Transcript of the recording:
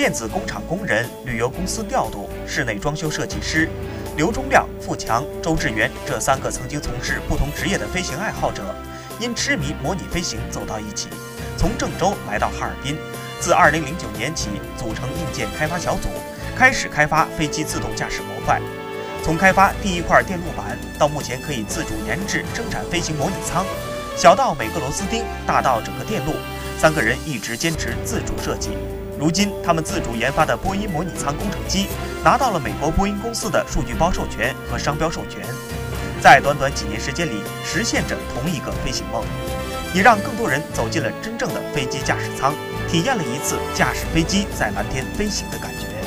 电子工厂工人、旅游公司调度、室内装修设计师。刘忠亮、付强、周志源这三个曾经从事不同职业的飞行爱好者，因痴迷模拟飞行走到一起，从郑州来到哈尔滨。自2009年起，组成硬件开发小组，开始开发飞机自动驾驶模块。从开发第一块电路板，到目前可以自主研制生产飞行模拟舱，小到每个螺丝钉，大到整个电路，三个人一直坚持自主设计。如今，他们自主研发的波音模拟舱工程机拿到了美国波音公司的数据包授权和商标授权，在短短几年时间里实现着同一个飞行梦，也让更多人走进了真正的飞机驾驶舱，体验了一次驾驶飞机在蓝天飞行的感觉。